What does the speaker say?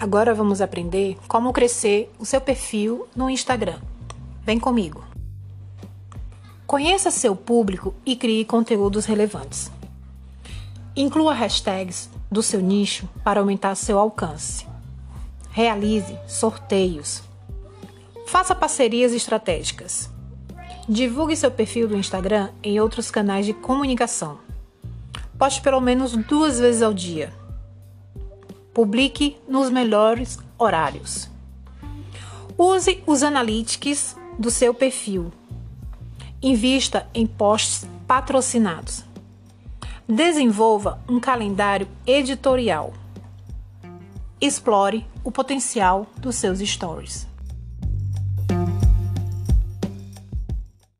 Agora vamos aprender como crescer o seu perfil no Instagram. Vem comigo. Conheça seu público e crie conteúdos relevantes. Inclua hashtags do seu nicho para aumentar seu alcance. Realize sorteios. Faça parcerias estratégicas. Divulgue seu perfil do Instagram em outros canais de comunicação. Poste pelo menos duas vezes ao dia Publique nos melhores horários. Use os analytics do seu perfil. Invista em posts patrocinados. Desenvolva um calendário editorial. Explore o potencial dos seus stories.